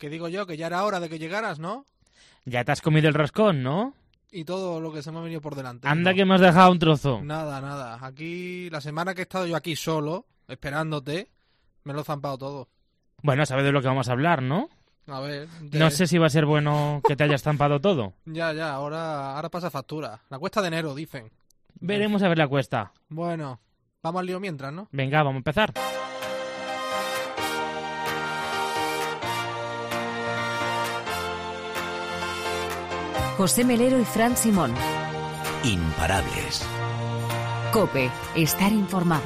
Que digo yo que ya era hora de que llegaras, ¿no? Ya te has comido el roscón, ¿no? Y todo lo que se me ha venido por delante. Anda ¿no? que me has dejado un trozo. Nada, nada. Aquí, la semana que he estado yo aquí solo, esperándote, me lo he zampado todo. Bueno, sabes de lo que vamos a hablar, ¿no? A ver. de- No sé si va a ser bueno que te hayas estampado todo. Ya, ya, ahora, ahora pasa factura. La cuesta de enero, dicen. Veremos a ver la cuesta. Bueno, vamos al lío mientras, ¿no? Venga, vamos a empezar. José Melero y Fran Simón. Imparables. Cope, estar informado.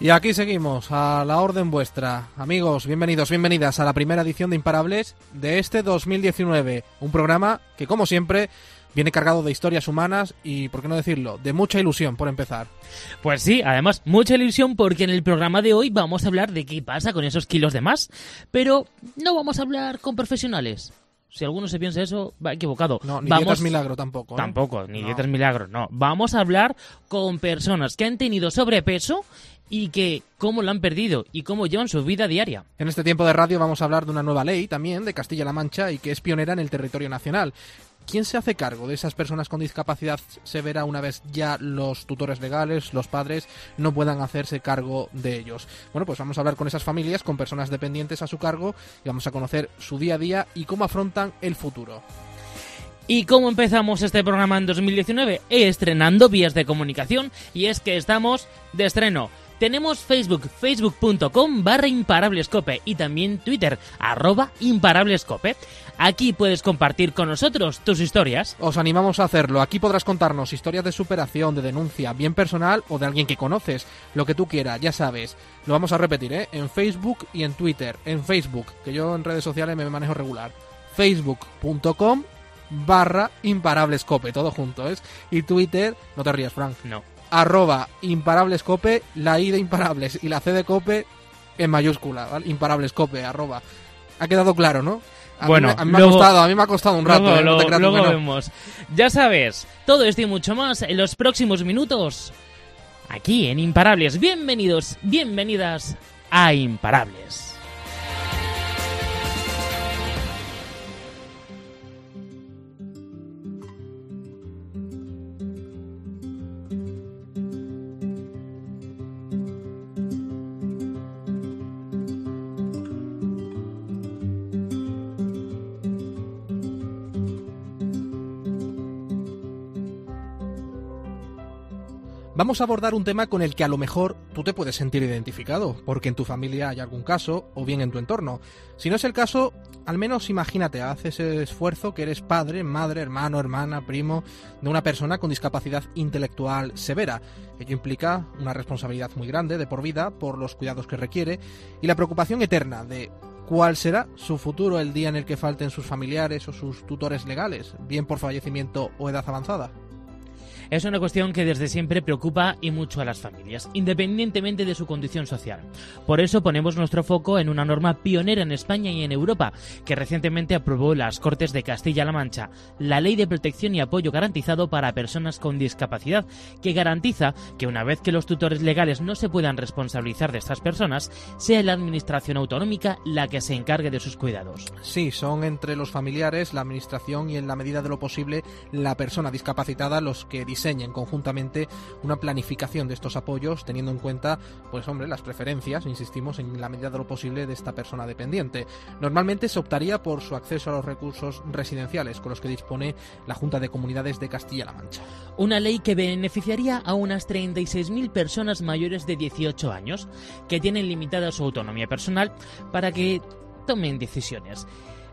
Y aquí seguimos, a la orden vuestra. Amigos, bienvenidos, bienvenidas a la primera edición de Imparables de este 2019. Un programa que, como siempre, viene cargado de historias humanas y, por qué no decirlo, de mucha ilusión, por empezar. Pues sí, además, mucha ilusión porque en el programa de hoy vamos a hablar de qué pasa con esos kilos de más. Pero no vamos a hablar con profesionales. Si alguno se piensa eso, va equivocado. No, ni vamos... dietas milagro tampoco. ¿eh? Tampoco, ni No. dietas milagros, no. Vamos a hablar con personas que han tenido sobrepeso y que cómo lo han perdido y cómo llevan su vida diaria. En este tiempo de radio vamos a hablar de una nueva ley también de Castilla-La Mancha y que es pionera en el territorio nacional. ¿Quién se hace cargo de esas personas con discapacidad severa una vez ya los tutores legales, los padres, no puedan hacerse cargo de ellos? Bueno, pues vamos a hablar con esas familias, con personas dependientes a su cargo y vamos a conocer su día a día y cómo afrontan el futuro. ¿Y cómo empezamos este programa en 2019? Estrenando vías de comunicación y es que estamos de estreno. Tenemos Facebook, facebook.com barra imparablescope y también Twitter, arroba imparablescope. Aquí puedes compartir con nosotros tus historias. Os animamos a hacerlo. Aquí podrás contarnos historias de superación, de denuncia, bien personal o de alguien que conoces. Lo que tú quieras, ya sabes. Lo vamos a repetir, ¿eh? En Facebook y en Twitter. En Facebook, que yo en redes sociales me manejo regular. Facebook.com barra imparablescope, todo junto, ¿es? Y Twitter, no te rías, Frank. No. Arroba imparablescope, la I de imparables y la C de cope en mayúscula, ¿vale? Imparablescope, arroba. Ha quedado claro, ¿no? A Bueno, a mí me ha costado, a mí me ha costado un rato. luego ¿eh? No luego no. vemos. Ya sabes, todo esto y mucho más en los próximos minutos. Aquí en Imparables. Bienvenidos, bienvenidas a Imparables. Vamos a abordar un tema con el que a lo mejor tú te puedes sentir identificado, porque en tu familia hay algún caso, o bien en tu entorno. Si no es el caso, al menos imagínate, haz ese esfuerzo que eres padre, madre, hermano, hermana, primo de una persona con discapacidad intelectual severa. Ello implica una responsabilidad muy grande de por vida por los cuidados que requiere y la preocupación eterna de cuál será su futuro el día en el que falten sus familiares o sus tutores legales, bien por fallecimiento o edad avanzada. Es una cuestión que desde siempre preocupa y mucho a las familias, independientemente de su condición social. Por eso ponemos nuestro foco en una norma pionera en España y en Europa, que recientemente aprobó las Cortes de Castilla-La Mancha, la Ley de Protección y Apoyo Garantizado para Personas con Discapacidad, que garantiza que una vez que los tutores legales no se puedan responsabilizar de estas personas, sea la Administración Autonómica la que se encargue de sus cuidados. Sí, son entre los familiares, la administración y en la medida de lo posible la persona discapacitada los que diseñen conjuntamente una planificación de estos apoyos teniendo en cuenta, pues hombre, las preferencias, insistimos, en la medida de lo posible de esta persona dependiente. Normalmente se optaría por su acceso a los recursos residenciales con los que dispone la Junta de Comunidades de Castilla-La Mancha. Una ley que beneficiaría a unas 36.000 personas mayores de 18 años, que tienen limitada su autonomía personal para que tomen decisiones.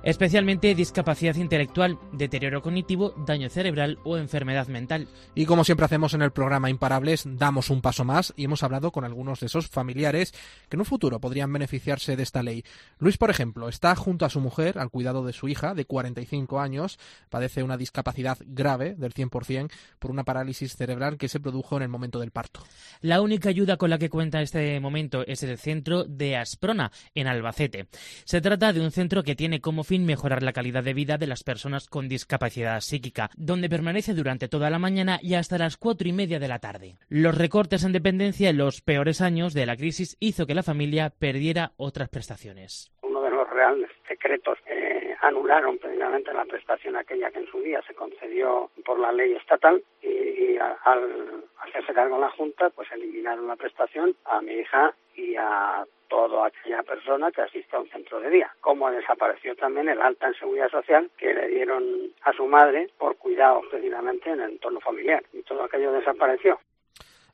Especialmente discapacidad intelectual, deterioro cognitivo, daño cerebral o enfermedad mental. Y como siempre hacemos en el programa Imparables, damos un paso más y hemos hablado con algunos de esos familiares que en un futuro podrían beneficiarse de esta ley. Luis, por ejemplo, está junto a su mujer al cuidado de su hija de 45 años, padece una discapacidad grave del 100% por una parálisis cerebral que se produjo en el momento del parto. La única ayuda con la que cuenta este momento es el centro de Asprona, en Albacete. Se trata de un centro que tiene como fin mejorar la calidad de vida de las personas con discapacidad psíquica, donde permanece durante toda la mañana y hasta las cuatro y media de la tarde. Los recortes en dependencia en los peores años de la crisis hizo que la familia perdiera otras prestaciones. Uno de los reales secretos eh, anularon precisamente la prestación aquella que en su día se concedió por la ley estatal y, al hacerse cargo la Junta pues eliminaron la prestación a mi hija y a toda aquella persona que asiste a un centro de día. Como desapareció también el alta en seguridad social que le dieron a su madre por cuidado precisamente en el entorno familiar. Y todo aquello desapareció.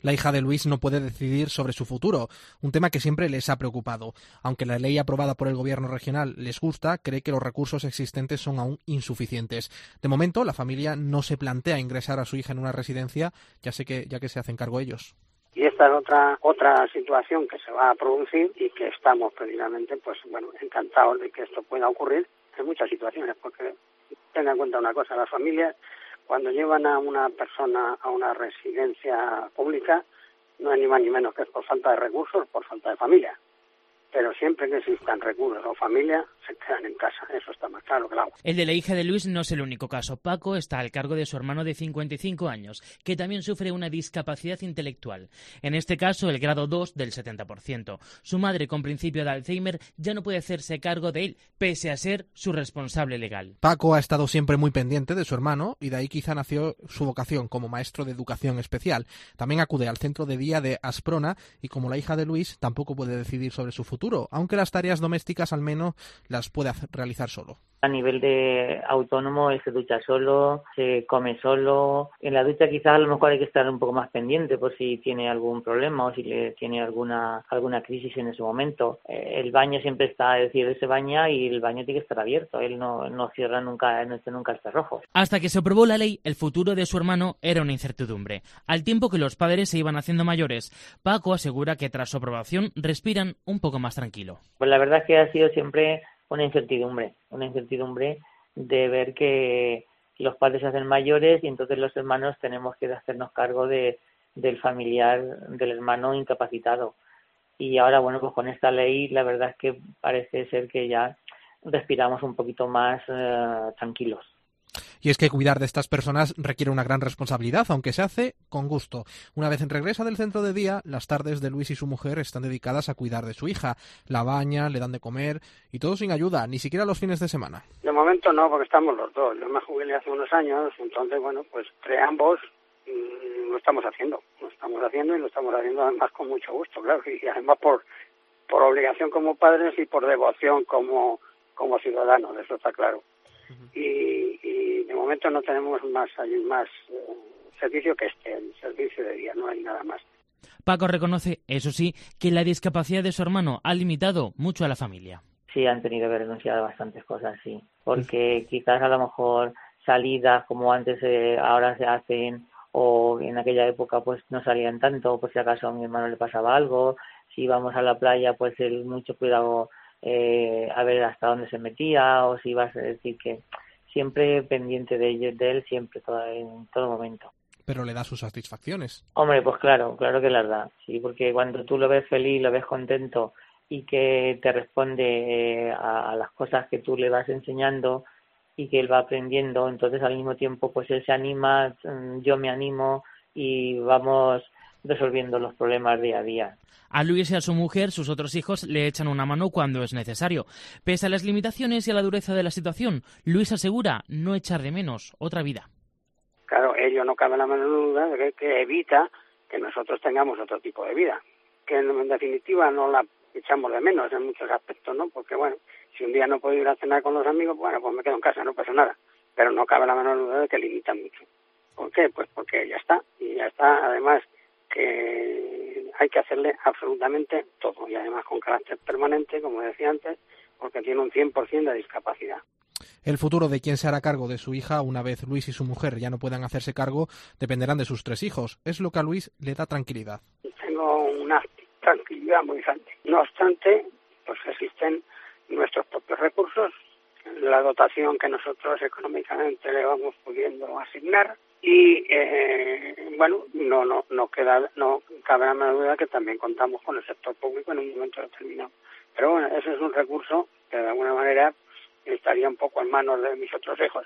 La hija de Luis no puede decidir sobre su futuro, un tema que siempre les ha preocupado. Aunque la ley aprobada por el gobierno regional les gusta, cree que los recursos existentes son aún insuficientes. De momento, la familia no se plantea ingresar a su hija en una residencia, ya sé que ya que se hacen cargo ellos. Y esta es otra otra situación que se va a producir y que estamos precisamente, pues bueno, encantados de que esto pueda ocurrir en muchas situaciones, porque tenga en cuenta una cosa, las familias cuando llevan a una persona a una residencia pública, no es ni más ni menos que es por falta de recursos, por falta de familia pero siempre que existan recursos o familia, se quedan en casa. Eso está más claro que el agua. El de la hija de Luis no es el único caso. Paco está al cargo de su hermano de 55 años, que también sufre una discapacidad intelectual. En este caso, el grado 2 del 70%. Su madre, con principio de Alzheimer, ya no puede hacerse cargo de él, pese a ser su responsable legal. Paco ha estado siempre muy pendiente de su hermano y de ahí quizá nació su vocación como maestro de educación especial. También acude al centro de día de Asprona y como la hija de Luis tampoco puede decidir sobre su futuro aunque las tareas domésticas al menos las puede realizar solo. A nivel de autónomo, él se ducha solo, se come solo. En la ducha quizás a lo mejor hay que estar un poco más pendiente por si tiene algún problema o si le tiene alguna alguna crisis en ese momento. Eh, el baño siempre está, es decir, él se baña y el baño tiene que estar abierto. Él no, no cierra nunca, no nunca está rojo. Hasta que se aprobó la ley, el futuro de su hermano era una incertidumbre. Al tiempo que los padres se iban haciendo mayores, Paco asegura que tras su aprobación respiran un poco más tranquilo. Pues la verdad es que ha sido siempre una incertidumbre, una incertidumbre de ver que los padres se hacen mayores y entonces los hermanos tenemos que hacernos cargo de, del familiar del hermano incapacitado. Y ahora, bueno, pues con esta ley la verdad es que parece ser que ya respiramos un poquito más eh, tranquilos. Y es que cuidar de estas personas requiere una gran responsabilidad, aunque se hace con gusto. Una vez en regresa del centro de día, las tardes de Luis y su mujer están dedicadas a cuidar de su hija. La bañan, le dan de comer y todo sin ayuda, ni siquiera los fines de semana. De momento no, porque estamos los dos. Yo me jubilé hace unos años, entonces, bueno, pues entre ambos mm, lo estamos haciendo. Lo estamos haciendo y lo estamos haciendo además con mucho gusto, claro. Y además por, por obligación como padres y por devoción como, como ciudadanos, eso está claro y, de momento no tenemos más, más eh, servicio que este, el servicio de día, no hay nada más. Paco reconoce, eso sí, que la discapacidad de su hermano ha limitado mucho a la familia. Sí, han tenido que renunciar a bastantes cosas, sí, porque quizás a lo mejor salidas como antes eh, ahora se hacen o en aquella época pues no salían tanto, por si acaso a mi hermano le pasaba algo, si íbamos a la playa pues el mucho cuidado eh, a ver hasta dónde se metía o si ibas a decir que siempre pendiente de, ellos, de él, siempre, en todo momento. Pero le da sus satisfacciones. Hombre, pues claro, claro que las da, sí, porque cuando tú lo ves feliz, lo ves contento y que te responde eh, a, las cosas que tú le vas enseñando y que él va aprendiendo, entonces al mismo tiempo pues él se anima, mm, yo me animo y vamos resolviendo los problemas día a día. A Luis y a su mujer, sus otros hijos, le echan una mano cuando es necesario. Pese a las limitaciones y a la dureza de la situación, Luis asegura no echar de menos otra vida. Claro, ello no cabe la menor duda de que evita que nosotros tengamos otro tipo de vida, que en definitiva no la echamos de menos en muchos aspectos, ¿no? Porque bueno, si un día no puedo ir a cenar con los amigos, bueno, pues me quedo en casa, no pasa nada. Pero no cabe la menor duda de que limita mucho. ¿Por qué? Pues porque ya está, y ya está, además que hay que hacerle absolutamente todo y además con carácter permanente, como decía antes, porque tiene un 100% de discapacidad. El futuro de quien se hará cargo de su hija una vez Luis y su mujer ya no puedan hacerse cargo dependerán de sus tres hijos. Es lo que a Luis le da tranquilidad. Tengo una tranquilidad muy grande. No obstante, pues existen nuestros propios recursos, la dotación que nosotros económicamente le vamos pudiendo asignar, y eh, bueno no no no queda no cabe la duda que también contamos con el sector público en un momento determinado. Pero bueno ese es un recurso que de alguna manera estaría un poco en manos de mis otros hijos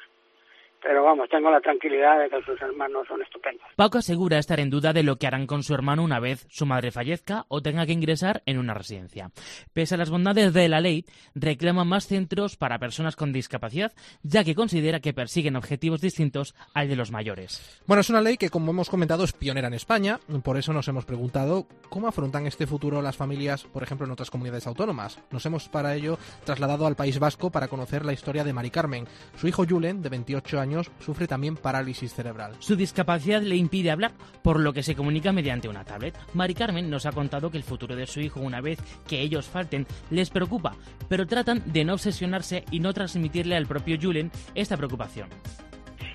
pero vamos, tengo la tranquilidad de que sus hermanos son estupendos. Paco asegura estar en duda de lo que harán con su hermano una vez su madre fallezca o tenga que ingresar en una residencia. Pese a las bondades de la ley, reclama más centros para personas con discapacidad, ya que considera que persiguen objetivos distintos al de los mayores. Bueno, es una ley que, como hemos comentado, es pionera en España. Por eso nos hemos preguntado cómo afrontan este futuro las familias, por ejemplo, en otras comunidades autónomas. Nos hemos, para ello, trasladado al País Vasco para conocer la historia de Mari Carmen. Su hijo Julen, de 28 años, sufre también parálisis cerebral. Su discapacidad le impide hablar, por lo que se comunica mediante una tablet. Mari Carmen nos ha contado que el futuro de su hijo, una vez que ellos falten, les preocupa, pero tratan de no obsesionarse y no transmitirle al propio Julen esta preocupación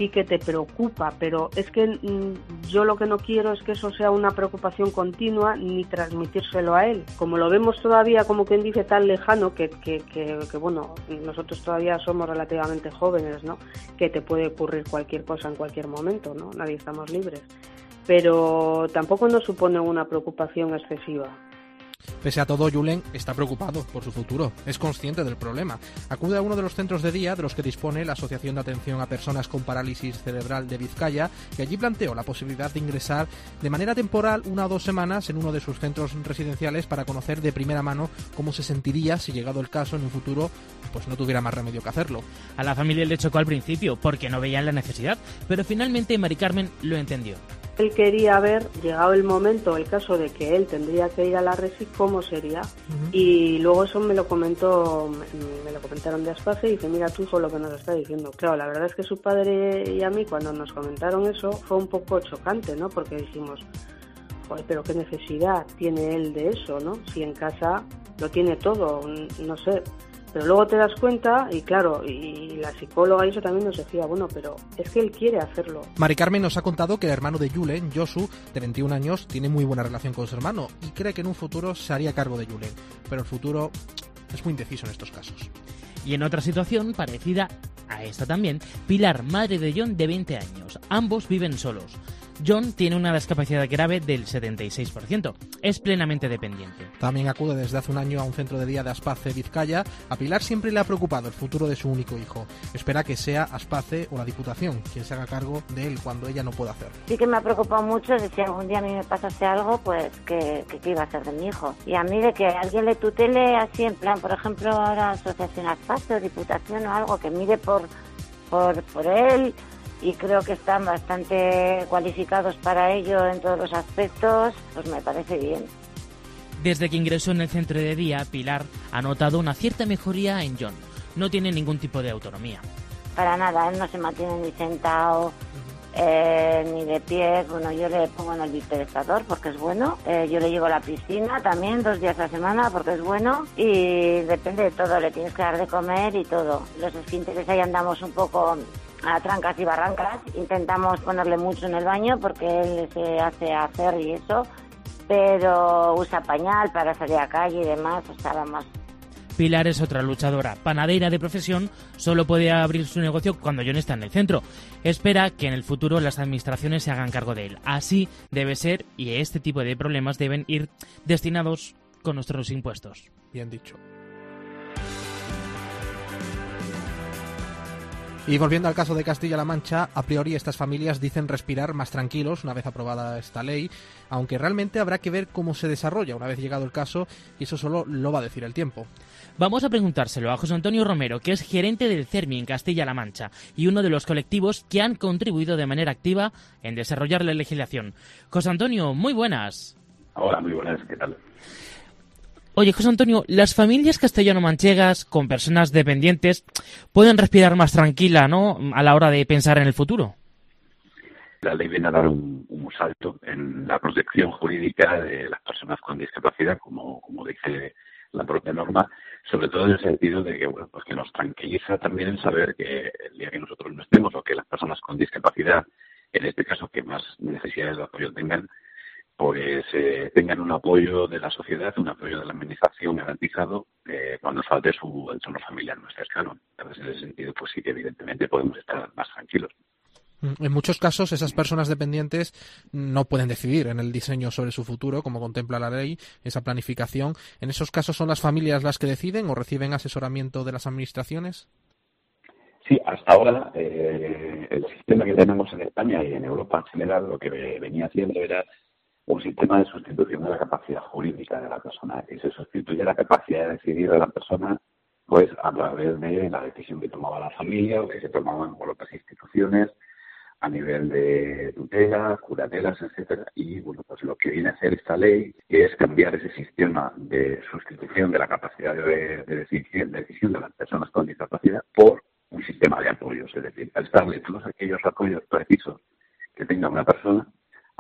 sí que te preocupa, pero es que mm, yo lo que no quiero es que eso sea una preocupación continua ni transmitírselo a él. Como lo vemos todavía, como quien dice, tan lejano, que, que, que, que bueno, nosotros todavía somos relativamente jóvenes, ¿no? Que te puede ocurrir cualquier cosa en cualquier momento, ¿no? Nadie estamos libres. Pero tampoco nos supone una preocupación excesiva. Pese a todo, Julen está preocupado por su futuro, es consciente del problema. Acude a uno de los centros de día de los que dispone la Asociación de Atención a Personas con Parálisis Cerebral de Vizcaya y allí planteó la posibilidad de ingresar de manera temporal una o dos semanas en uno de sus centros residenciales para conocer de primera mano cómo se sentiría si llegado el caso en un futuro pues no tuviera más remedio que hacerlo. A la familia le chocó al principio porque no veían la necesidad, pero finalmente Mari Carmen lo entendió. Él quería ver, llegado el momento, el caso de que él tendría que ir a la RESI, cómo sería. Y luego eso me lo comentó, me lo comentaron de Aspace y dice, mira tú hijo lo que nos está diciendo. Claro, la verdad es que su padre y a mí cuando nos comentaron eso fue un poco chocante, ¿no? Porque dijimos, joder, pero qué necesidad tiene él de eso, ¿no? Si en casa lo tiene todo, no sé, pero luego te das cuenta, y claro, y la psicóloga y eso también nos decía, bueno, pero es que él quiere hacerlo. Mari Carmen nos ha contado que el hermano de Julen, Josu, de 21 años, tiene muy buena relación con su hermano y cree que en un futuro se haría cargo de Julen. Pero el futuro es muy indeciso en estos casos. Y en otra situación parecida a esta también, Pilar, madre de John, de 20 años. Ambos viven solos. John tiene una discapacidad grave del 76%. Es plenamente dependiente. También acude desde hace un año a un centro de día de Aspace, Vizcaya. A Pilar siempre le ha preocupado el futuro de su único hijo. Espera que sea Aspace o la Diputación quien se haga cargo de él cuando ella no pueda hacerlo. Sí que me ha preocupado mucho de si algún día a mí me pasase algo, pues que, que, iba a ser de mi hijo. Y a mí de que alguien le tutele así en plan, por ejemplo, ahora Asociación Aspace o Diputación o algo que mire por, por, por él y creo que están bastante cualificados para ello en todos los aspectos, pues me parece bien. Desde que ingresó en el centro de día, Pilar ha notado una cierta mejoría en John. No tiene ningún tipo de autonomía. Para nada, él no se mantiene ni sentado, eh, ni de pie. Bueno, yo le pongo en el bipedestador porque es bueno. Eh, yo le llevo a la piscina también dos días a la semana porque es bueno. Y depende de todo, le tienes que dar de comer y todo. Los esfínteres ahí andamos un poco a trancas y barrancas. Intentamos ponerle mucho en el baño porque él se hace hacer y eso, pero usa pañal para salir a calle y demás, o sea, vamos. Pilar es otra luchadora, panadera de profesión, solo puede abrir su negocio cuando John está en el centro. Espera que en el futuro las administraciones se hagan cargo de él. Así debe ser y este tipo de problemas deben ir destinados con nuestros impuestos. Bien dicho. Y volviendo al caso de Castilla-La Mancha, a priori estas familias dicen respirar más tranquilos una vez aprobada esta ley, aunque realmente habrá que ver cómo se desarrolla una vez llegado el caso y eso solo lo va a decir el tiempo. Vamos a preguntárselo a José Antonio Romero, que es gerente del CERMI en Castilla-La Mancha y uno de los colectivos que han contribuido de manera activa en desarrollar la legislación. José Antonio, muy buenas. Hola, muy buenas, ¿qué tal? Oye, José Antonio, ¿las familias castellano-manchegas con personas dependientes pueden respirar más tranquila, ¿no? A la hora de pensar en el futuro. La ley viene a dar un, salto en la protección jurídica de las personas con discapacidad, como, como dice la propia norma, sobre todo en el sentido de que, bueno, pues que nos tranquiliza también el saber que el día que nosotros no estemos o que las personas con discapacidad, en este caso que más necesidades de apoyo tengan, pues eh, tengan un apoyo de la sociedad, un apoyo de la administración garantizado eh, cuando falte su entorno familiar más cercano. Entonces, en ese sentido, pues sí que evidentemente podemos estar más tranquilos. Mm, en muchos casos, esas personas dependientes no pueden decidir en el diseño sobre su futuro, como contempla la ley, esa planificación. ¿En esos casos son las familias las que deciden o reciben asesoramiento de las administraciones? Sí, hasta ahora eh, el sistema que tenemos en España y en Europa en general lo que venía haciendo era un sistema de sustitución de la capacidad jurídica de la persona, que se sustituye la capacidad de decidir de la persona pues a través de la decisión que tomaba la familia o que se tomaban por otras instituciones a nivel de tutela, curatelas, etcétera. Y bueno, pues lo que viene a hacer esta ley es cambiar ese sistema de sustitución de la capacidad de, decisión, de decisión de las personas con discapacidad por un sistema de apoyos, es decir, darle todos aquellos apoyos precisos que tenga una persona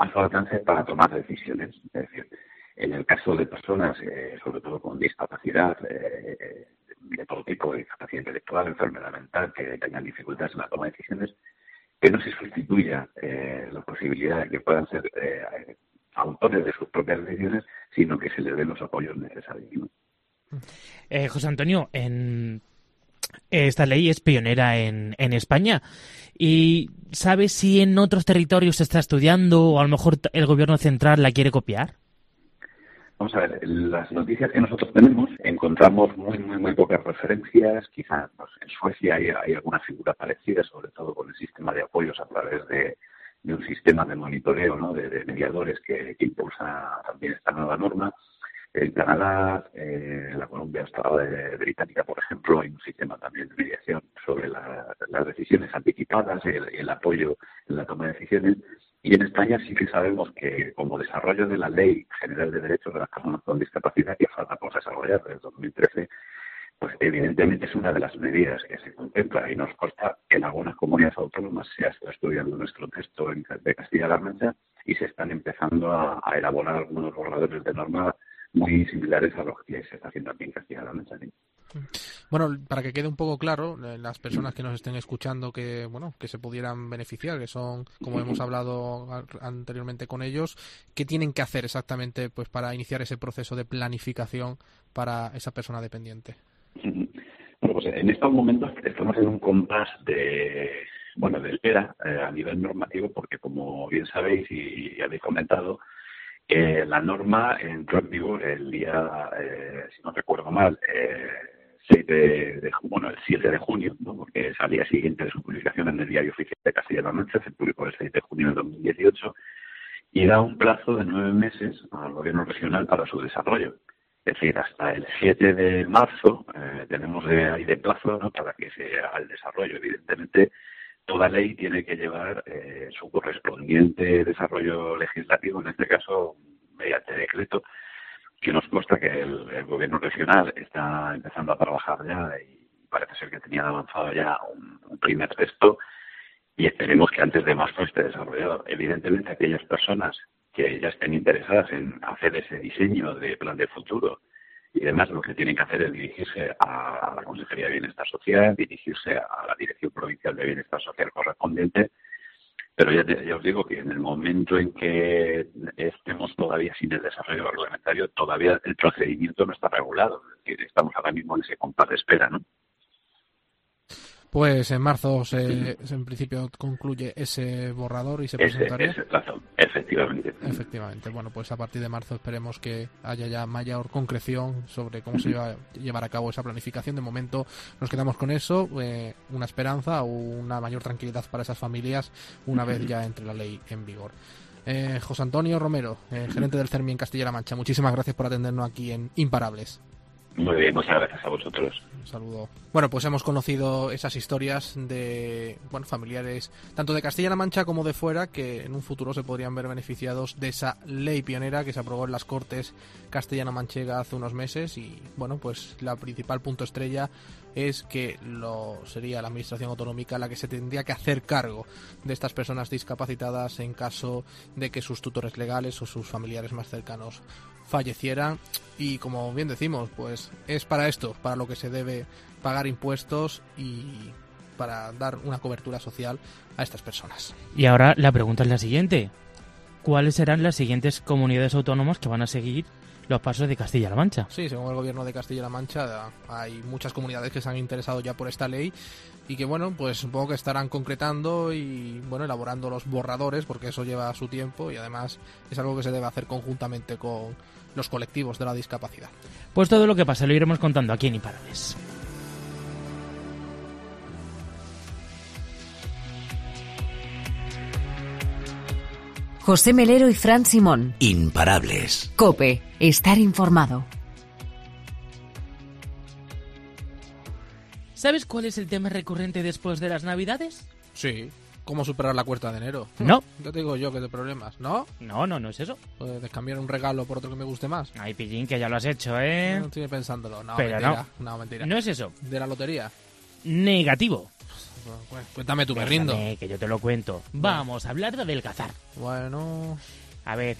a su alcance para tomar decisiones. Es decir, en el caso de personas, eh, sobre todo con discapacidad eh, de todo tipo, discapacidad intelectual, enfermedad mental, que tengan dificultades en la toma de decisiones, que no se sustituya eh, la posibilidad de que puedan ser autores de sus propias decisiones, sino que se les den los apoyos necesarios. José Antonio, en esta ley es pionera en, en España. ¿Y sabes si en otros territorios se está estudiando o a lo mejor el gobierno central la quiere copiar? Vamos a ver, las noticias que nosotros tenemos encontramos muy, muy, muy pocas referencias. Quizás en Suecia hay, alguna figura parecida, sobre todo con el sistema de apoyos a través de, un sistema de monitoreo, ¿no? de, mediadores que, que impulsa también esta nueva norma. En Canadá, eh, la Colombia de Británica, por ejemplo, hay un sistema también de mediación sobre las decisiones anticipadas, el, el apoyo en la toma de decisiones. Y en España sí que sabemos que como desarrollo de la Ley General de Derechos de las Personas con Discapacidad, que falta por desarrollar desde 2013, pues evidentemente es una de las medidas que se contempla y nos consta que en algunas comunidades autónomas se estado estudiando nuestro texto de Castilla-La Mancha y se están empezando a, a elaborar algunos borradores de norma muy similares a los que se está haciendo aquí en Castilla-La Mancha. Bueno, para que quede un poco claro, eh, las personas que nos estén escuchando que bueno que se pudieran beneficiar, que son como hemos hablado anteriormente con ellos, ¿qué tienen que hacer exactamente pues para iniciar ese proceso de planificación para esa persona dependiente? Bueno, pues en estos momentos estamos en un compás de bueno del ERA eh, a nivel normativo, porque como bien sabéis y habéis comentado, eh, la norma entró en vigor el día, eh, si no recuerdo mal, eh, 6 de, bueno, el 7 de junio, ¿no? porque al día siguiente de su publicación en el Diario Oficial de Castilla-La Mancha, se publicó el 6 de junio de 2018, y da un plazo de nueve meses al Gobierno regional para su desarrollo. Es decir, hasta el 7 de marzo eh, tenemos de, ahí de plazo ¿no? para que se haga el desarrollo. Evidentemente, toda ley tiene que llevar eh, su correspondiente desarrollo legislativo, en este caso mediante decreto, que nos consta que el, gobierno regional está empezando a trabajar ya y parece ser que tenían avanzado ya un, primer texto y esperemos que antes de marzo esté desarrollado. Evidentemente, aquellas personas que ya estén interesadas en hacer ese diseño de plan de futuro y además lo que tienen que hacer es dirigirse a, la Consejería de Bienestar Social, dirigirse a la Dirección Provincial de Bienestar Social correspondiente, pero ya, os digo que en el momento en que estemos todavía sin el desarrollo reglamentario, todavía el procedimiento no está regulado, estamos ahora mismo en ese compás de espera, ¿no? Pues en marzo se, en principio concluye ese borrador y se presentaría. Ese plazo, efectivamente. Efectivamente. Bueno, pues a partir de marzo esperemos que haya ya mayor concreción sobre cómo se va a llevar a cabo esa planificación. De momento nos quedamos con eso, eh, una esperanza o una mayor tranquilidad para esas familias una vez ya entre la ley en vigor. Eh, José Antonio Romero, eh, gerente del CERMI en Castilla-La Mancha, muchísimas gracias por atendernos aquí en Imparables. Muy bien, muchas gracias a vosotros. Un saludo. Bueno, pues hemos conocido esas historias de bueno, familiares tanto de Castilla-La Mancha como de fuera que en un futuro se podrían ver beneficiados de esa ley pionera que se aprobó en las Cortes castellano-manchega hace unos meses y bueno, pues la principal punto estrella es que lo sería la administración autonómica la que se tendría que hacer cargo de estas personas discapacitadas en caso de que sus tutores legales o sus familiares más cercanos fallecieran y como bien decimos, pues es para esto, para lo que se debe pagar impuestos y para dar una cobertura social a estas personas. Y ahora la pregunta es la siguiente. ¿Cuáles serán las siguientes comunidades autónomas que van a seguir los pasos de Castilla-La Mancha. Sí, según el gobierno de Castilla-La Mancha, hay muchas comunidades que se han interesado ya por esta ley y que, bueno, pues supongo que estarán concretando y, bueno, elaborando los borradores porque eso lleva su tiempo y además es algo que se debe hacer conjuntamente con los colectivos de la discapacidad. Pues todo lo que pasa lo iremos contando aquí en Imparables. José Melero y Fran Simón. Imparables. Cope, estar informado. ¿Sabes cuál es el tema recurrente después de las Navidades? Sí, ¿Cómo superar la cuesta de enero? No. Te digo yo que de problemas, ¿no? No, no, no es eso. Puedes cambiar un regalo por otro que me guste más. Ay, pillín, que ya lo has hecho, ¿eh? No estoy pensándolo. No, Pero mentira. No. mentira. No es eso. ¿De la lotería? Negativo. Pues, cuéntame tú, me rindo. Déjame, que yo te lo cuento. Vamos a hablar de adelgazar. Bueno... A ver,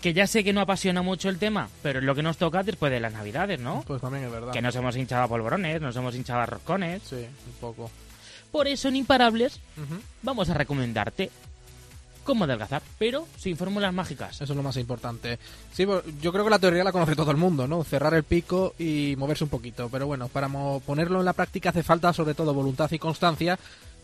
que ya sé que no apasiona mucho el tema, pero es lo que nos toca después de las navidades, ¿no? Pues también es verdad. Que nos hemos hinchado a polvorones, nos hemos hinchado a roscones. Sí, un poco. Por eso en Imparables vamos a recomendarte cómo adelgazar, pero sin fórmulas mágicas. Eso es lo más importante. Sí, yo creo que la teoría la conoce todo el mundo, ¿no? Cerrar el pico y moverse un poquito. Pero bueno, para ponerlo en la práctica hace falta sobre todo voluntad y constancia.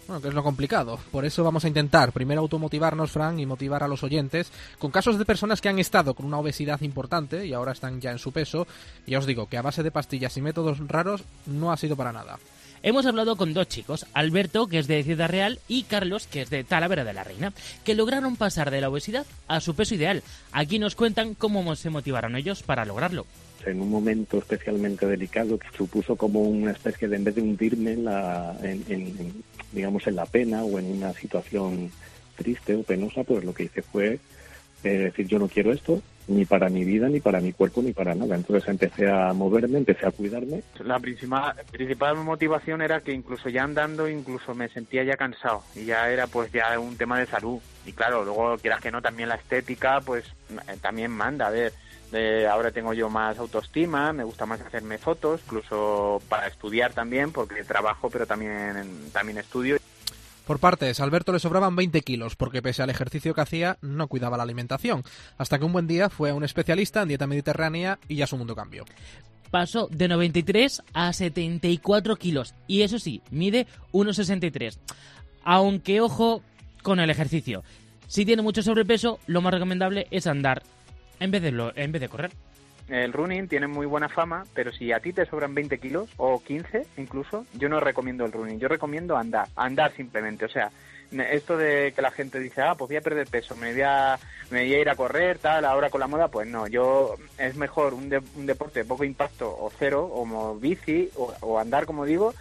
Bueno, que es lo complicado. Por eso vamos a intentar primero automotivarnos, Fran, y motivar a los oyentes con casos de personas que han estado con una obesidad importante y ahora están ya en su peso. Y ya os digo que a base de pastillas y métodos raros no ha sido para nada. Hemos hablado con dos chicos, Alberto, que es de Ciudad Real, y Carlos, que es de Talavera de la Reina, que lograron pasar de la obesidad a su peso ideal. Aquí nos cuentan cómo se motivaron ellos para lograrlo. en un momento especialmente delicado que supuso como una especie de en vez de hundirme en la en, digamos en la pena o en una situación triste o penosa pues lo que hice fue eh, decir yo no quiero esto ni para mi vida ni para mi cuerpo ni para nada entonces empecé a moverme empecé a cuidarme La principal, motivación era que incluso ya andando, incluso me sentía ya cansado y ya era pues ya un tema de salud. Y claro, luego quieras que no, también la estética pues eh, también manda. A ver, ahora tengo yo más autoestima, me gusta más hacerme fotos, incluso para estudiar también, porque trabajo pero también, también estudio. Por partes, a Alberto le sobraban 20 kilos porque pese al ejercicio que hacía no cuidaba la alimentación, hasta que un buen día fue a un especialista en dieta mediterránea y ya su mundo cambió. Pasó de 93 a 74 kilos, y eso sí, mide 1,63. Aunque ojo con el ejercicio. Si tiene mucho sobrepeso, lo más recomendable es andar en vez de, en vez de correr. El running tiene muy buena fama, pero si a ti te sobran 20 kilos o 15 incluso, yo no recomiendo el running, yo recomiendo andar, andar simplemente. O sea, esto de que la gente dice, ah, pues voy a perder peso, me voy a, me voy a ir a correr, tal, ahora con la moda, pues no, yo es mejor un, de- un deporte de poco impacto o cero, como bici o, o andar, como digo,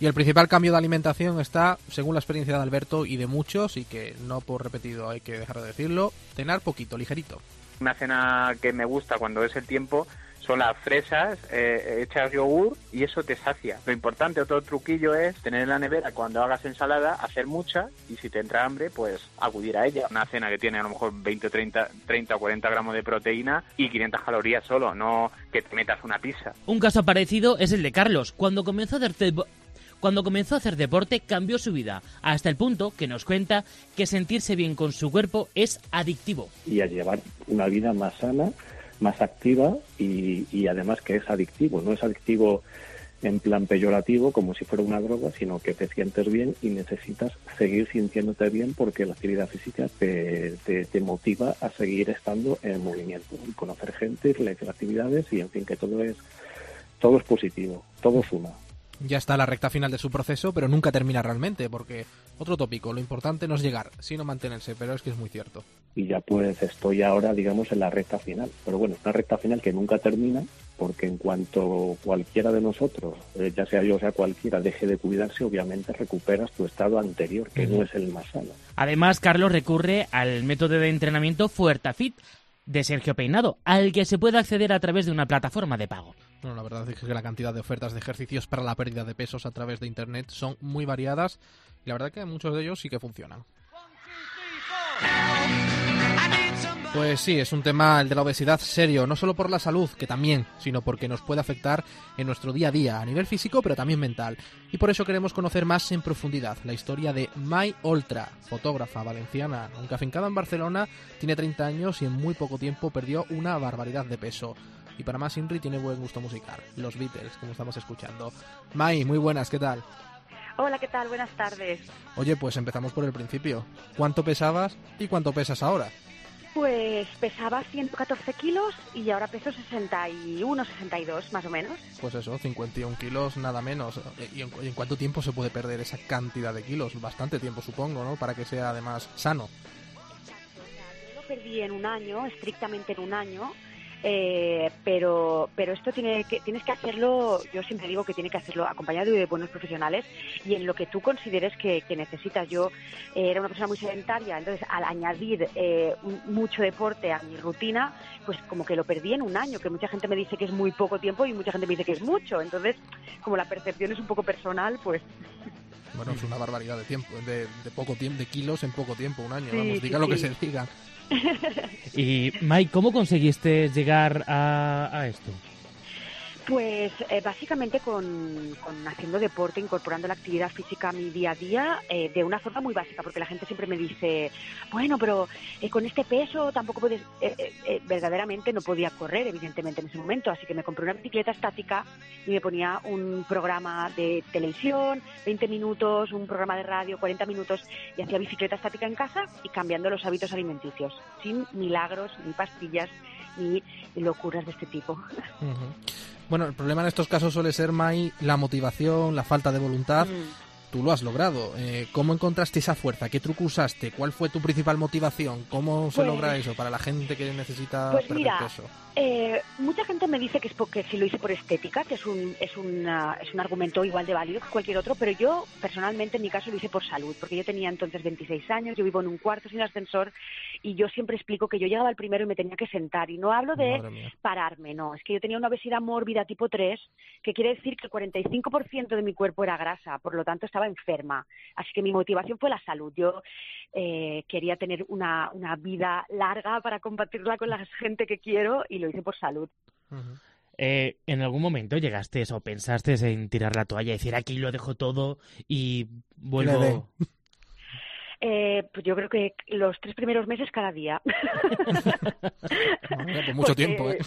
Y el principal cambio de alimentación está, según la experiencia de Alberto y de muchos, y que no por repetido hay que dejar de decirlo, cenar poquito, ligerito. Una cena que me gusta cuando es el tiempo son las fresas, eh, echas yogur y eso te sacia. Lo importante, otro truquillo es tener en la nevera cuando hagas ensalada, hacer mucha y si te entra hambre, pues acudir a ella. Una cena que tiene a lo mejor 20, 30, 30 o 40 gramos de proteína y 500 calorías solo, no que te metas una pizza. Un caso parecido es el de Carlos. Cuando comenzó a hacer cuando comenzó a hacer deporte cambió su vida, hasta el punto que nos cuenta que sentirse bien con su cuerpo es adictivo. y a llevar una vida más sana más activa y, y además que es adictivo no es adictivo en plan peyorativo como si fuera una droga sino que te sientes bien y necesitas seguir sintiéndote bien porque la actividad física te, te, motiva a seguir estando en movimiento conocer gente realizar actividades y en fin que todo es todo es positivo todo suma Ya está a la recta final de su proceso, pero nunca termina realmente, porque otro tópico, lo importante no es llegar, sino mantenerse, pero es que es muy cierto. y ya pues estoy ahora digamos en la recta final pero bueno es una recta final que nunca termina porque en cuanto cualquiera de nosotros eh, ya sea yo o sea cualquiera deje de cuidarse obviamente recuperas tu estado anterior que no es el más sano Además, Carlos recurre al método de entrenamiento Fuertafit de Sergio Peinado, al que se puede acceder a través de una plataforma de pago. Bueno, la verdad es que la cantidad de ofertas de ejercicios para la pérdida de pesos a través de Internet son muy variadas y la verdad que muchos de ellos sí que funcionan. Pues sí, es un tema, el de la obesidad, serio, no solo por la salud, que también, sino porque nos puede afectar en nuestro día a día, a nivel físico, pero también mental. Y por eso queremos conocer más en profundidad la historia de Mai Oltra, fotógrafa valenciana, aunque afincada en Barcelona, tiene 30 años y en muy poco tiempo perdió una barbaridad de peso. Y para más, Inri tiene buen gusto musical, los Beatles, como estamos escuchando. Mai, muy buenas, ¿qué tal? Hola, ¿qué tal? Buenas tardes. Oye, pues empezamos por el principio. ¿Cuánto pesabas y cuánto pesas ahora? Pues pesaba 114 kilos y ahora peso 61, 62 más o menos. Pues eso, 51 kilos, nada menos. ¿Y en, en cuánto tiempo se puede perder esa cantidad de kilos? Bastante tiempo, supongo, ¿no? Para que sea además sano. perdí en un año, estrictamente en un año, eh, pero pero esto tiene que, tienes que hacerlo, yo siempre digo que tiene que hacerlo acompañado de buenos profesionales y en lo que tú consideres que, necesitas. Yo eh, era una persona muy sedentaria, entonces al añadir eh, mucho deporte a mi rutina, pues como que lo perdí en un año, que mucha gente me dice que es muy poco tiempo y mucha gente me dice que es mucho. Entonces, como la percepción es un poco personal, pues bueno, es una barbaridad de tiempo, de, poco tiempo, de kilos en poco tiempo, un año, vamos, diga lo que se diga. Y Mike, ¿cómo conseguiste llegar a, a esto? Pues eh, básicamente con, haciendo deporte, incorporando la actividad física a mi día a día eh, de una forma muy básica, porque la gente siempre me dice, bueno, pero eh, con este peso tampoco puedes, verdaderamente no podía correr, evidentemente, en ese momento, así que me compré una bicicleta estática y me ponía un programa de televisión, 20 minutos, un programa de radio, 40 minutos, y hacía bicicleta estática en casa y cambiando los hábitos alimenticios, sin milagros, ni pastillas, ni locuras de este tipo. Bueno, el problema en estos casos suele ser, Mai, la motivación, la falta de voluntad. Mm tú lo has logrado. Eh, ¿Cómo encontraste esa fuerza? ¿Qué truco usaste? ¿Cuál fue tu principal motivación? ¿Cómo se pues logra eso para la gente que necesita pues perder mira, peso? Eh, mucha gente me dice que es porque si lo hice por estética, que es un, es, una, es un argumento igual de válido que cualquier otro, pero yo personalmente en mi caso lo hice por salud, porque yo tenía entonces 26 años, yo vivo en un cuarto sin ascensor y yo siempre explico que yo llegaba al primero y me tenía que sentar y no hablo de pararme, no, es que yo tenía una obesidad mórbida tipo 3, que quiere decir que el 45% de mi cuerpo era grasa, por lo tanto estaba enferma. Así que mi motivación fue la salud. Yo eh, quería tener una, una vida larga para compartirla con la gente que quiero y lo hice por salud. Eh, ¿En algún momento llegaste o pensaste en tirar la toalla y decir aquí lo dejo todo y vuelvo? Eh, pues yo creo que los tres primeros meses cada día. mucho tiempo, ¿eh?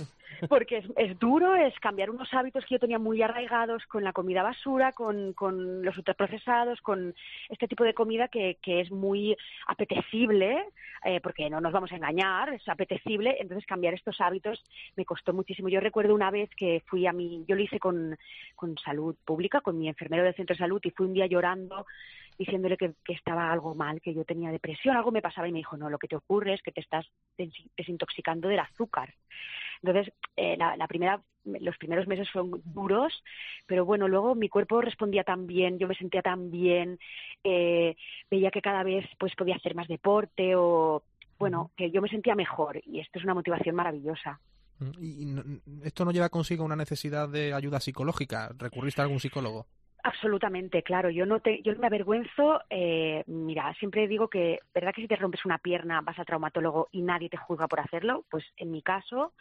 Porque es, duro, es cambiar unos hábitos que yo tenía muy arraigados con la comida basura, con, con los ultraprocesados, con este tipo de comida que, que es muy apetecible, eh, porque no nos vamos a engañar, es apetecible, entonces cambiar estos hábitos me costó muchísimo. Yo recuerdo una vez que fui a mi, yo lo hice con, con salud pública, con mi enfermero del centro de salud y fui un día llorando diciéndole que, estaba algo mal, que yo tenía depresión, algo me pasaba y me dijo, no, lo que te ocurre es que te estás desintoxicando del azúcar. Entonces, eh, la, primera, los primeros meses fueron duros, pero bueno, luego mi cuerpo respondía tan bien, yo me sentía tan bien, eh, veía que cada vez pues podía hacer más deporte o, bueno, que yo me sentía mejor y esto es una motivación maravillosa. Mm, ¿Y esto no lleva consigo una necesidad de ayuda psicológica? ¿Recurriste a algún psicólogo? Absolutamente, claro. Yo no te, yo no me avergüenzo. Eh, mira, siempre digo que, verdad que si te rompes una pierna vas al traumatólogo y nadie te juzga por hacerlo. Pues en mi caso,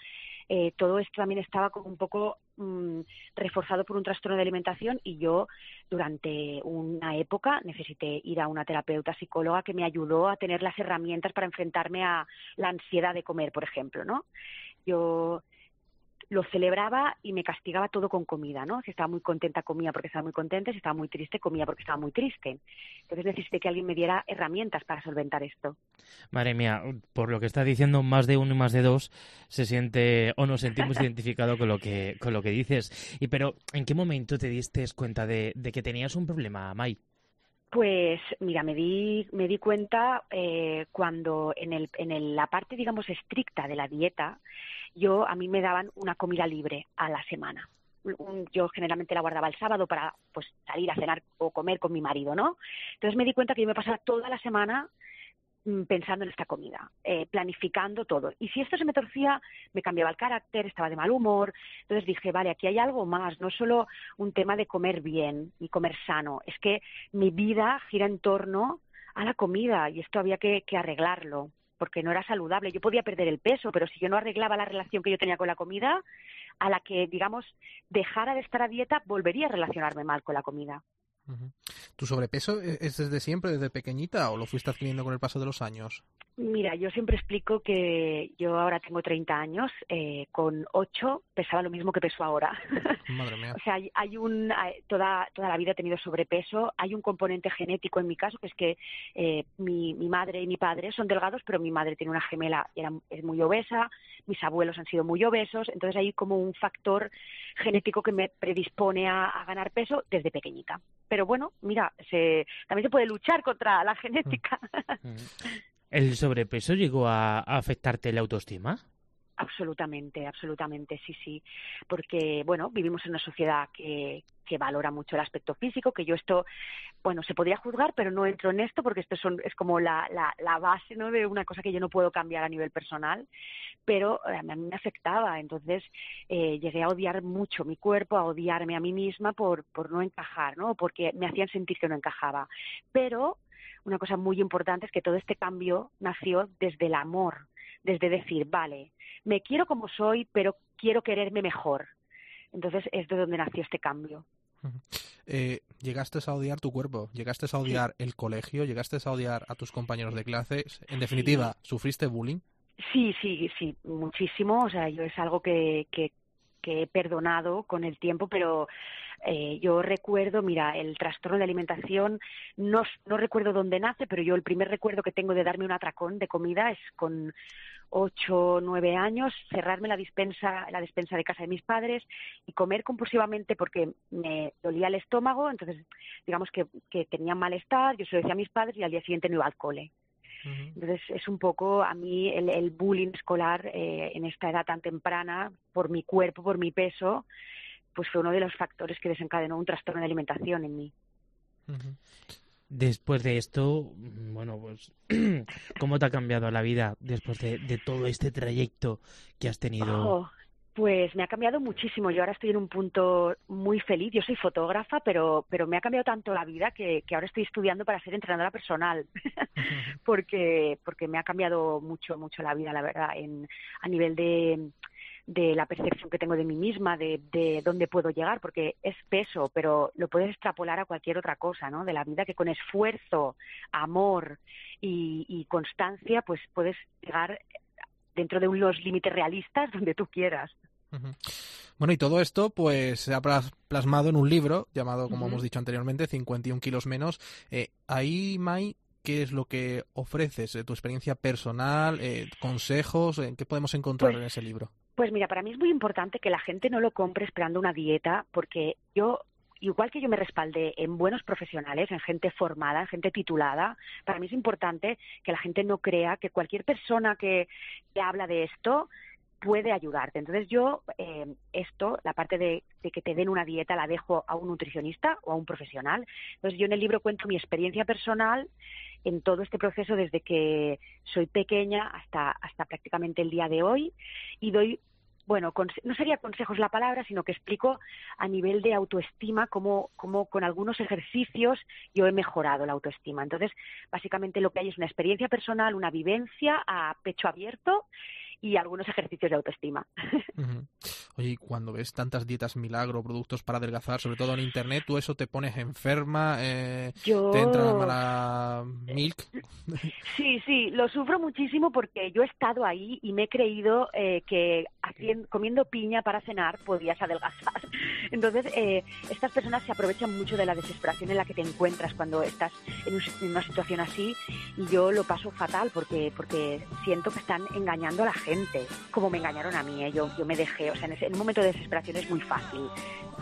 eh, todo esto también estaba como un poco mm, reforzado por un trastorno de alimentación y yo durante una época necesité ir a una terapeuta psicóloga que me ayudó a tener las herramientas para enfrentarme a la ansiedad de comer, por ejemplo, ¿no? Yo lo celebraba y me castigaba todo con comida, ¿no? Si estaba muy contenta comía porque estaba muy contenta, si estaba muy triste comía porque estaba muy triste. Entonces necesité que alguien me diera herramientas para solventar esto. Madre mía, por lo que está diciendo, más de uno y más de dos se siente o nos sentimos identificados con lo que con lo que dices. Y pero, ¿en qué momento te diste cuenta de, que tenías un problema, Mai? Pues mira, me di, me di cuenta eh, cuando en, el, en la parte, digamos, estricta de la dieta, yo a mí me daban una comida libre a la semana. yo generalmente la guardaba el sábado para pues salir a cenar o comer con mi marido, ¿no? Entonces me di cuenta que yo me pasaba toda la semana pensando en esta comida, eh, planificando todo. Y si esto se me torcía, me cambiaba el carácter, estaba de mal humor. Entonces dije, vale, aquí hay algo más, no solo un tema de comer bien y comer sano, es que mi vida gira en torno a la comida y esto había que arreglarlo porque no era saludable. Yo podía perder el peso, pero si yo no arreglaba la relación que yo tenía con la comida, a la que, digamos, dejara de estar a dieta, volvería a relacionarme mal con la comida. ¿Tu sobrepeso e-, es desde siempre, desde pequeñita, o lo fuiste adquiriendo con el paso de los años? Mira, yo siempre explico que yo ahora tengo 30 años, eh, con 8 pesaba lo mismo que peso ahora. Madre mía. o sea, hay, un, toda, toda la vida he tenido sobrepeso, hay un componente genético en mi caso, que es que eh, mi, mi madre y mi padre son delgados, pero mi madre tiene una gemela, era, es muy obesa, mis abuelos han sido muy obesos, entonces hay como un factor genético que me predispone a, a ganar peso desde pequeñita. Pero bueno, mira, se, también se puede luchar contra la genética. ¿El sobrepeso llegó a afectarte la autoestima? Absolutamente, absolutamente, sí, sí. Porque, bueno, vivimos en una sociedad que, que valora mucho el aspecto físico, que yo esto, bueno, se podría juzgar, pero no entro en esto porque esto son, es como la, la, la base ¿no? de una cosa que yo no puedo cambiar a nivel personal, pero eh, a mí me afectaba. Entonces eh, llegué a odiar mucho mi cuerpo, a odiarme a mí misma por, por no encajar, ¿no? porque me hacían sentir que no encajaba. Pero una cosa muy importante es que todo este cambio nació desde el amor, desde decir, vale, me quiero como soy, pero quiero quererme mejor. Entonces es de donde nació este cambio. Eh, llegaste a odiar tu cuerpo, llegaste a odiar el colegio, llegaste a odiar a tus compañeros de clases. En definitiva, ¿sufriste bullying? Sí, sí, sí, muchísimo. O sea, yo es algo que, que, que he perdonado con el tiempo, pero eh, yo recuerdo, mira, el trastorno de alimentación, no, recuerdo dónde nace, pero yo el primer recuerdo que tengo de darme un atracón de comida es con ocho, nueve años, cerrarme la dispensa, la despensa de casa de mis padres y comer compulsivamente porque me dolía el estómago, entonces digamos que, que tenía malestar, yo se lo decía a mis padres y al día siguiente no iba al cole. Entonces es un poco a mí el, el bullying escolar eh, en esta edad tan temprana, por mi cuerpo, por mi peso, pues fue uno de los factores que desencadenó un trastorno de alimentación en mí. Después de esto, bueno, pues, ¿cómo te ha cambiado la vida después de, de todo este trayecto que has tenido? Oh, pues me ha cambiado muchísimo. Yo ahora estoy en un punto muy feliz. Yo soy fotógrafa, pero, pero me ha cambiado tanto la vida que, que ahora estoy estudiando para ser entrenadora personal, porque, porque me ha cambiado mucho, mucho la vida, la verdad, en, a nivel de, de la percepción que tengo de mí misma, de, de dónde puedo llegar, porque es peso, pero lo puedes extrapolar a cualquier otra cosa, ¿no? De la vida que con esfuerzo, amor y, y constancia, pues puedes llegar dentro de unos límites realistas donde tú quieras. Bueno, y todo esto pues se ha plasmado en un libro llamado, como hemos dicho anteriormente, 51 kilos menos. Eh, ahí, Mai, ¿qué es lo que ofreces? Eh, ¿Tu experiencia personal? Eh, ¿Consejos? ¿En qué podemos encontrar Pues- en ese libro? Pues mira, para mí es muy importante que la gente no lo compre esperando una dieta, porque yo, igual que yo me respaldé en buenos profesionales, en gente formada, en gente titulada, para mí es importante que la gente no crea que cualquier persona que, que habla de esto puede ayudarte. Entonces yo eh, esto, la parte de, de que te den una dieta, la dejo a un nutricionista o a un profesional. Entonces yo en el libro cuento mi experiencia personal en todo este proceso desde que soy pequeña hasta, hasta prácticamente el día de hoy y doy bueno, no sería consejos la palabra, sino que explico a nivel de autoestima cómo, cómo con algunos ejercicios yo he mejorado la autoestima. Entonces, básicamente lo que hay es una experiencia personal, una vivencia a pecho abierto y algunos ejercicios de autoestima. Oye, cuando ves tantas dietas milagro, productos para adelgazar, sobre todo en internet, tú eso te pones enferma, eh, Yo- te entra mala milk. Sí, sí, lo sufro muchísimo porque yo he estado ahí y me he creído eh, que haciendo, comiendo piña para cenar podías adelgazar. Entonces, eh, estas personas se aprovechan mucho de la desesperación en la que te encuentras cuando estás en una situación así y yo lo paso fatal porque porque siento que están engañando a la gente, como me engañaron a mí. ¿eh? Yo, yo me dejé, o sea, en, ese- en un momento de desesperación es muy fácil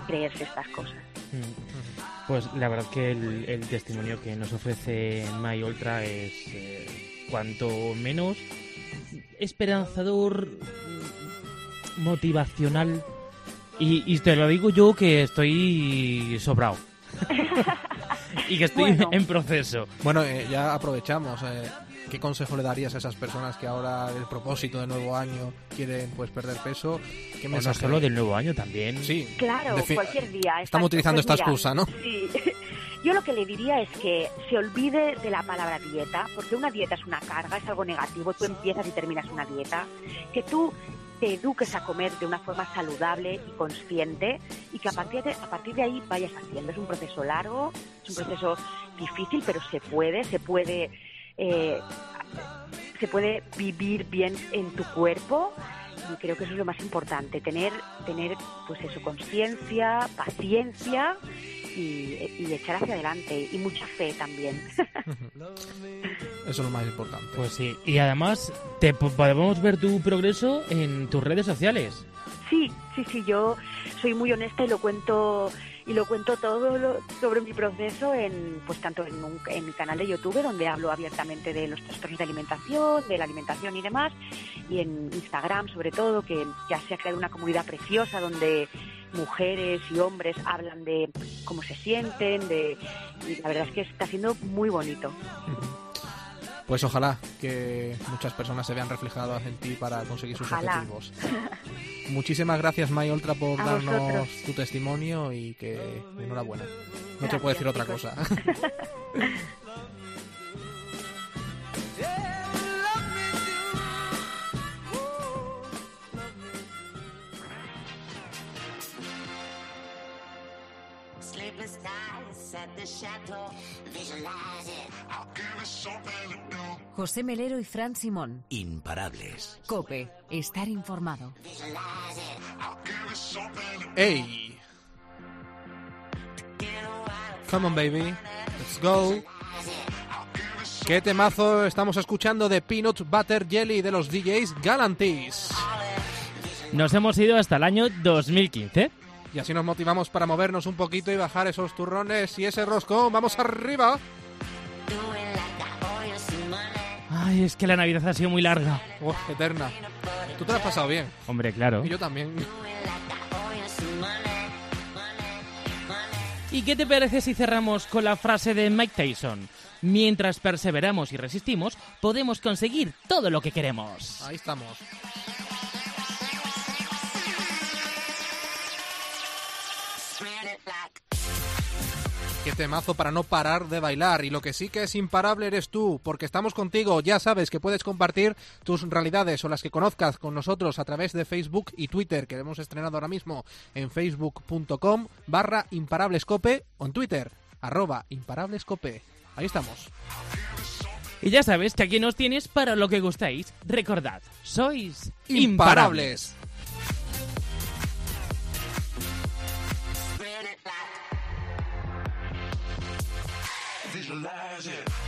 creerse estas cosas. Mm. Pues la verdad que el, el testimonio que nos ofrece My Ultra es eh, cuanto menos esperanzador, mm, motivacional y, y te lo digo yo que estoy sobrado y que estoy Bueno. en proceso. Bueno, eh, ya aprovechamos. eh, ¿Qué consejo le darías a esas personas que ahora, el propósito de nuevo año, quieren pues perder peso? ¿Qué mensaje? solo del nuevo año también. Sí. Claro, cualquier día. Estamos exacto. utilizando Pues esta mira, excusa, ¿no? Sí. Yo lo que le diría es que se olvide de la palabra dieta, porque una dieta es una carga, es algo negativo. Tú empiezas y terminas una dieta. Que tú te eduques a comer de una forma saludable y consciente y que a partir de, a partir de ahí vayas haciendo. Es un proceso largo, es un proceso difícil, pero se puede, se puede, eh, se puede vivir bien en tu cuerpo y creo que eso es lo más importante, tener, tener pues eso, conciencia, paciencia y, y echar hacia adelante y mucha fe también. Eso es lo más importante. Pues sí, y además te po- podemos ver tu progreso en tus redes sociales. Sí, sí, sí, yo soy muy honesta y lo cuento y lo cuento todo lo- sobre mi proceso en pues tanto en, un- en mi canal de YouTube donde hablo abiertamente de los trastornos de alimentación, de la alimentación y demás y en Instagram sobre todo que ya se ha creado una comunidad preciosa donde mujeres y hombres hablan de cómo se sienten, de y la verdad es que está siendo muy bonito. Pues ojalá que muchas personas se vean reflejadas en ti para conseguir sus Ojalá. objetivos. Muchísimas gracias, My Ultra, por A darnos vosotros. tu testimonio y que enhorabuena. No te puedo decir otra chicos. cosa. nights at the chateau. Visualize it. I'll give it something to do. José Melero y Fran Simón. Imparables. Cope, estar informado. Visualize it. I'll give it something to ¡Ey! Come on, baby. Let's go. ¿Qué temazo estamos escuchando de Peanut Butter Jelly de los DJs Galantis? Nos hemos ido hasta el año 2015. Y así nos motivamos para movernos un poquito y bajar esos turrones y ese roscón. ¡Vamos arriba! Ay, es que la Navidad ha sido muy larga. ¡Oh, eterna! Tú te lo has pasado bien. Hombre, claro. Y yo también. ¿Y qué te parece si cerramos con la frase de Mike Tyson? Mientras perseveramos y resistimos, podemos conseguir todo lo que queremos. Ahí estamos. Qué temazo para no parar de bailar. Y lo que sí que es imparable eres tú, porque estamos contigo. Ya sabes que puedes compartir tus realidades o las que conozcas con nosotros a través de Facebook y Twitter, que hemos estrenado ahora mismo en facebook.com barra imparablescope o en Twitter, arroba imparablescope. Ahí estamos. Y ya sabes que aquí nos tienes para lo que gustáis. Recordad, sois Imparables. imparables. Visualize it. I'll give it